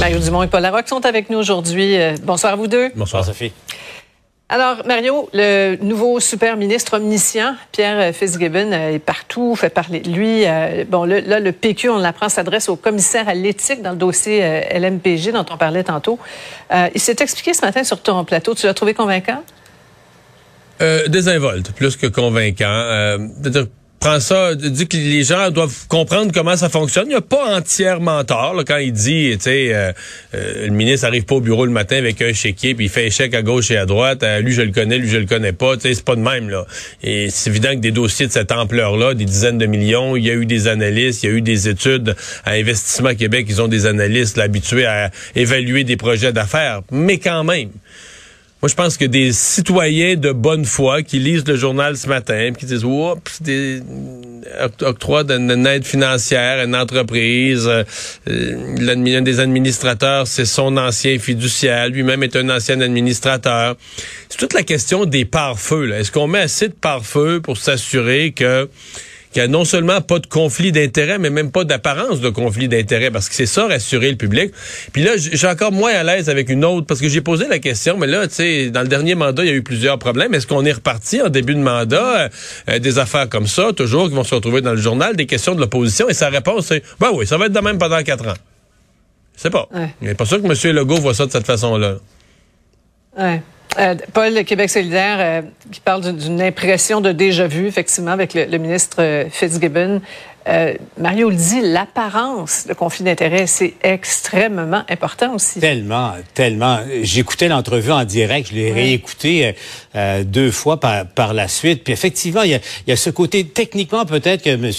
Mario Dumont et Paul Larocque sont avec nous aujourd'hui. Euh, bonsoir à vous deux. Bonsoir, Sophie. Alors, Mario, le nouveau super ministre omniscient, Pierre Fitzgibbon, euh, est partout, fait parler de lui. Euh, bon, là, le PQ, on l'apprend, s'adresse au commissaire à l'éthique dans le dossier LMPG dont on parlait tantôt. il s'est expliqué ce matin sur ton plateau. Tu l'as trouvé convaincant? désinvolte, plus que convaincant prend ça, dit que les gens doivent comprendre comment ça fonctionne. Il n'y a pas entièrement tort là, quand il dit, tu sais, euh, euh, le ministre arrive pas au bureau le matin avec un chéquier puis il fait échec à gauche et à droite. Euh, lui je le connais, lui je le connais pas. Tu sais, c'est pas de même là. Et c'est évident que des dossiers de cette ampleur-là, des dizaines de millions, il y a eu des analystes, il y a eu des études à Investissement Québec, ils ont des analystes habitués à évaluer des projets d'affaires. Mais quand même. Moi, je pense que des citoyens de bonne foi qui lisent le journal ce matin, qui disent, oups, des octroi d'une aide financière, une entreprise, euh, un des administrateurs, c'est son ancien fiduciaire, lui-même est un ancien administrateur. C'est toute la question des pare-feux. Est-ce qu'on met assez de pare-feux pour s'assurer que qu'il n'y a non seulement pas de conflit d'intérêt, mais même pas d'apparence de conflit d'intérêt, parce que c'est ça, rassurer le public. Puis là, je suis encore moins à l'aise avec une autre, parce que j'ai posé la question, mais là, tu sais, dans le dernier mandat, il y a eu plusieurs problèmes. Est-ce qu'on est reparti en début de mandat, euh, euh, des affaires comme ça, toujours, qui vont se retrouver dans le journal, des questions de l'opposition, et sa réponse, c'est, ben oui, ça va être de même pendant quatre ans. C'est pas. Ouais. pas sûr que M. Legault voit ça de cette façon-là. Ouais. Euh, Paul, Québec solidaire, euh, qui parle d'une impression de déjà-vu, effectivement, avec le, ministre euh, Fitzgibbon. Euh, Mario le dit, l'apparence de conflit d'intérêt, c'est extrêmement important aussi. Tellement, tellement. J'écoutais l'entrevue en direct, je l'ai réécouté euh, euh, deux fois par, par la suite. Puis effectivement, il y a, il y a ce côté, techniquement, peut-être que M.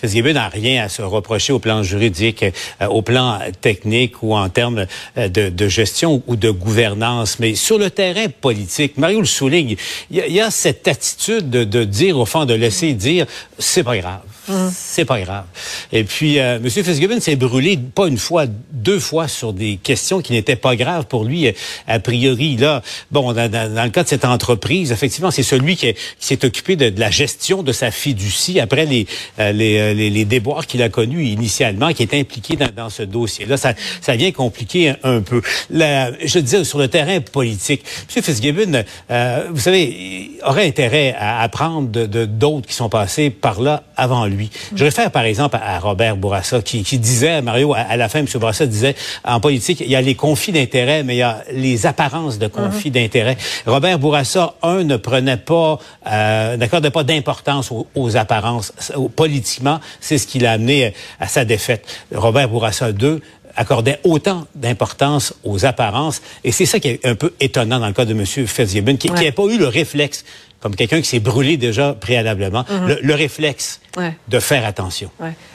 Fitzgibbon n'a rien à se reprocher au plan juridique, au plan technique ou en termes de, de, gestion ou de gouvernance. Mais sur le terrain politique, Mario le souligne, il y a, il y a cette attitude de, de, dire, au fond, de laisser dire, c'est pas grave. Hum. C'est pas grave. Et puis, euh, M. Fitzgibbon s'est brûlé pas une fois, deux fois sur des questions qui n'étaient pas graves pour lui. A priori, là, bon, dans, le cas de cette entreprise, effectivement, c'est celui qui, s'est occupé de, la gestion de sa fiducie après les, euh, les, les, déboires qu'il a connus initialement, qui est impliqué dans, dans ce dossier-là. Ça, ça vient compliquer un, peu. La, je disais, sur le terrain politique, M. Fitzgibbon, euh, vous savez, aurait intérêt à apprendre de d'autres qui sont passés par là avant lui. Je réfère par exemple à Robert Bourassa qui, disait, Mario, à, la fin, M. Bourassa disait, en politique, il y a les conflits d'intérêts, mais il y a les apparences de conflits mhm. d'intérêts. Robert Bourassa, un, ne prenait pas, euh, n'accordait pas d'importance aux, apparences. Politiquement, c'est ce qui l'a amené à sa défaite. Robert Bourassa, deux, accordait autant d'importance aux apparences. Et c'est ça qui est un peu étonnant dans le cas de M. Fitzgibbon, qui n'a pas eu le réflexe comme quelqu'un qui s'est brûlé déjà préalablement, mhm. le, réflexe de faire attention.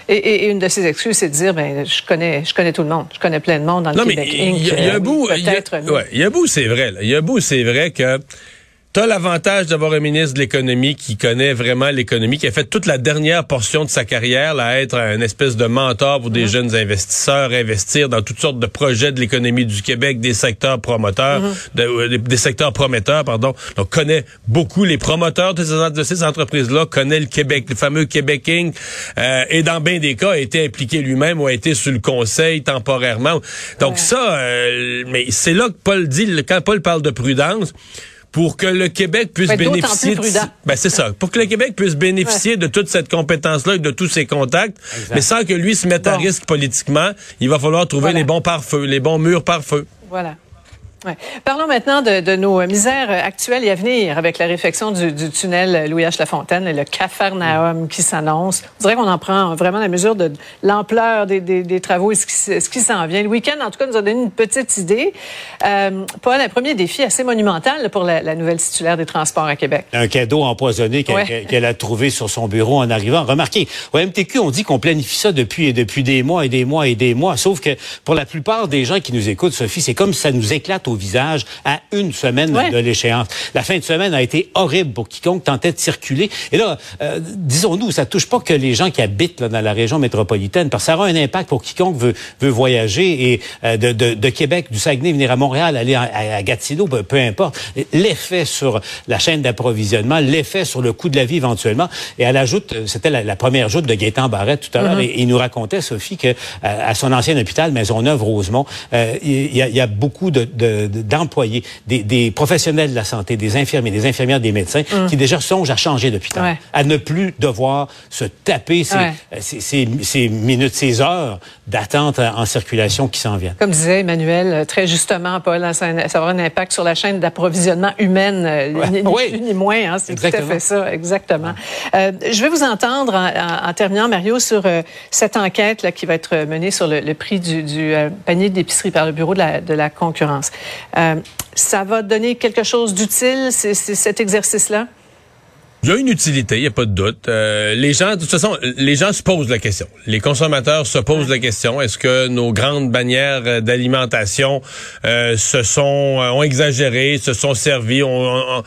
Et, une de ses excuses, c'est de dire, ben, je connais, je connais tout le monde, je connais plein de monde dans le Québec. Il y, a un bout, il y a un bout, c'est vrai. Il y a un bout, c'est vrai que T'as l'avantage d'avoir un ministre de l'économie qui connaît vraiment l'économie, qui a fait toute la dernière portion de sa carrière là, à être un espèce de mentor pour des mm-hmm. jeunes investisseurs, investir dans toutes sortes de projets de l'économie du Québec, des secteurs promoteurs, mm-hmm. euh, des, secteurs prometteurs, pardon. Donc connaît beaucoup les promoteurs de ces, de ces entreprises-là, connaît le Québec, le fameux Québec Inc. Euh, et dans bien des cas a été impliqué lui-même ou a été sur le conseil temporairement. Donc ça, euh, mais c'est là que Paul dit, quand Paul parle de prudence pour que le Québec puisse bénéficier de, ben c'est ça pour que le Québec puisse bénéficier de toute cette compétence là et de tous ses contacts. Mais sans que lui se mette à risque politiquement il va falloir trouver les bons pare-feux les bons murs pare-feu voilà Ouais. Parlons maintenant de, de, nos misères actuelles et à venir avec la réfection du, du tunnel Louis H. Lafontaine et le Cafarnaum qui s'annonce. On dirait qu'on en prend vraiment la mesure de l'ampleur des, des, des, travaux et ce qui, s'en vient. Le week-end, en tout cas, nous a donné une petite idée. Euh, Paul, un premier défi assez monumental pour la, la, nouvelle titulaire des Transports à Québec. Un cadeau empoisonné qu'elle ouais. qu a trouvé sur son bureau en arrivant. Remarquez, au MTQ, on dit qu'on planifie ça depuis, depuis des mois et des mois et des mois, sauf que pour la plupart des gens qui nous écoutent, Sophie, c'est comme ça nous éclate au visage à une semaine ouais. de l'échéance. La fin de semaine a été horrible pour quiconque tentait de circuler. Et là, euh, disons-nous, ça touche pas que les gens qui habitent là, dans la région métropolitaine, parce que ça aura un impact pour quiconque veut, veut voyager et euh, de, de, de, Québec, du Saguenay, venir à Montréal, aller à, à Gatineau, peu, peu importe. L'effet sur la chaîne d'approvisionnement, l'effet sur le coût de la vie éventuellement. Et elle ajoute, c'était la, la, première joute de Gaétan Barrette tout à l'heure, mm -hmm. et il nous racontait, Sophie, que à son ancien hôpital, Maisonneuve-Rosemont, euh, il, y y a beaucoup de, d'employés, des, des, professionnels de la santé, des infirmiers, des infirmières, des médecins, mm. qui déjà songent à changer d'hôpital, ouais. à ne plus devoir se taper ces, ouais. ces, ces, ces, minutes, ces heures d'attente en circulation qui s'en viennent. Comme disait Emmanuel, très justement, Paul, ça, ça avoir un impact sur la chaîne d'approvisionnement humaine, ouais. ni, oui. plus ni moins. Hein, C'est tout à fait ça, exactement. Euh, je vais vous entendre en, en, en terminant, Mario, sur euh, cette enquête là, qui va être menée sur le, le prix du, du euh, panier d'épicerie par le Bureau de la, de la concurrence. Euh, ça va donner quelque chose d'utile, cet exercice-là? Il y a une utilité, il n'y a pas de doute. Euh, les gens, de toute façon, les gens se posent la question. Les consommateurs se posent la question est-ce que nos grandes bannières d'alimentation euh, se sont ont exagéré, se sont servis, ont, ont,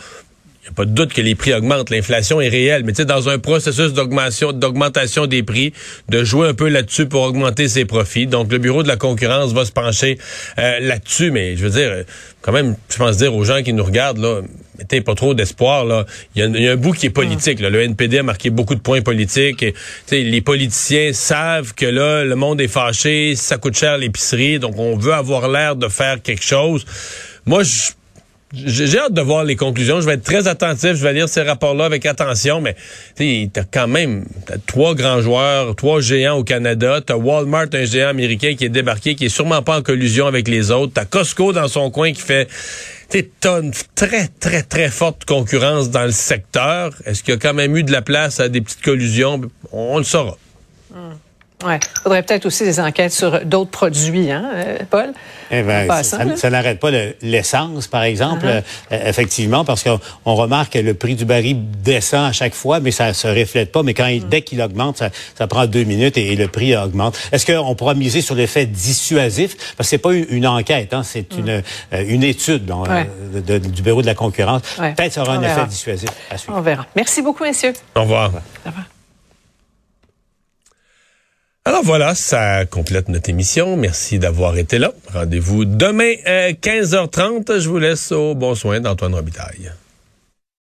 il n'y a pas de doute que les prix augmentent. L'inflation est réelle. Mais tu sais, dans un processus d'augmentation, d'augmentation des prix, de jouer un peu là-dessus pour augmenter ses profits. Donc, le bureau de la concurrence va se pencher euh, là-dessus. Mais je veux dire, quand même, je pense dire aux gens qui nous regardent, là, mettez pas trop d'espoir. Là. Il y, a, il y, a, un bout qui est politique. Là. Le NPD a marqué beaucoup de points politiques. Et, les politiciens savent que là, le monde est fâché, ça coûte cher l'épicerie, donc on veut avoir l'air de faire quelque chose. Moi, je j'ai hâte de voir les conclusions. Je vais être très attentif. Je vais lire ces rapports-là avec attention. Mais tu as quand même trois grands joueurs, trois géants au Canada. Tu as Walmart, un géant américain qui est débarqué, qui est sûrement pas en collusion avec les autres. Tu as Costco dans son coin qui fait une très, très, très forte concurrence dans le secteur. Est-ce qu'il y a quand même eu de la place à des petites collusions? On le saura. Hum. Oui. Il faudrait peut-être aussi des enquêtes sur d'autres produits, hein, Paul? Eh ben, passant, ça, ça n'arrête pas l'essence, par exemple, uh -huh. euh, effectivement, parce qu'on remarque que le prix du baril descend à chaque fois, mais ça ne se reflète pas. Mais quand il, -huh. dès qu'il augmente, ça, ça, prend deux minutes et, et le prix augmente. Est-ce qu'on pourra miser sur l'effet dissuasif? Parce que c'est pas une, une enquête, hein, c'est une, euh, une étude bon, ouais. euh, de, de, du bureau de la concurrence. Ouais. Peut-être ça aura On un verra. effet dissuasif à suivre. On verra. Merci beaucoup, messieurs. Au revoir. Au revoir. Alors voilà, ça complète notre émission. Merci d'avoir été là. Rendez-vous demain à 15h30. Je vous laisse au bon soin d'Antoine Robitaille.